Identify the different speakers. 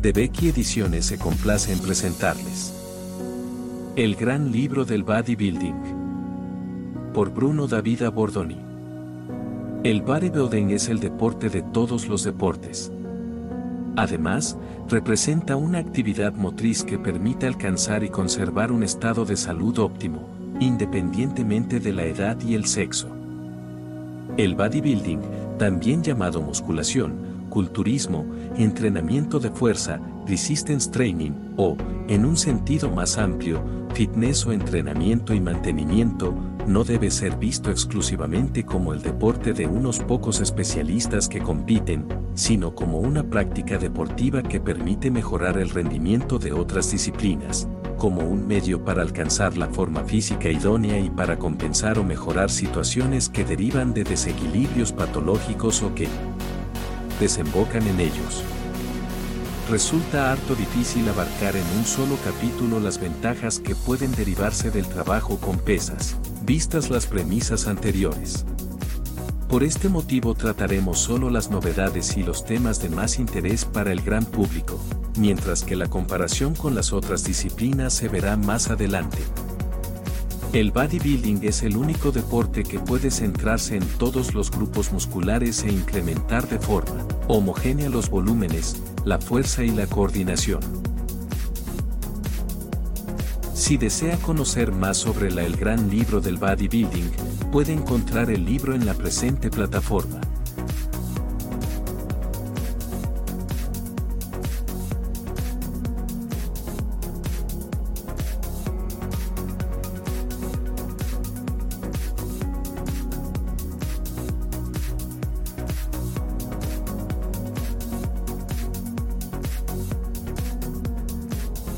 Speaker 1: de Becky Ediciones se complace en presentarles. El gran libro del bodybuilding. Por Bruno David Bordoni. El bodybuilding es el deporte de todos los deportes. Además, representa una actividad motriz que permite alcanzar y conservar un estado de salud óptimo, independientemente de la edad y el sexo. El bodybuilding, también llamado musculación, culturismo, entrenamiento de fuerza, resistance training o, en un sentido más amplio, fitness o entrenamiento y mantenimiento, no debe ser visto exclusivamente como el deporte de unos pocos especialistas que compiten, sino como una práctica deportiva que permite mejorar el rendimiento de otras disciplinas, como un medio para alcanzar la forma física idónea y para compensar o mejorar situaciones que derivan de desequilibrios patológicos o que, desembocan en ellos. Resulta harto difícil abarcar en un solo capítulo las ventajas que pueden derivarse del trabajo con pesas, vistas las premisas anteriores. Por este motivo trataremos solo las novedades y los temas de más interés para el gran público, mientras que la comparación con las otras disciplinas se verá más adelante. El bodybuilding es el único deporte que puede centrarse en todos los grupos musculares e incrementar de forma homogénea los volúmenes, la fuerza y la coordinación. Si desea conocer más sobre la El Gran Libro del Bodybuilding, puede encontrar el libro en la presente plataforma.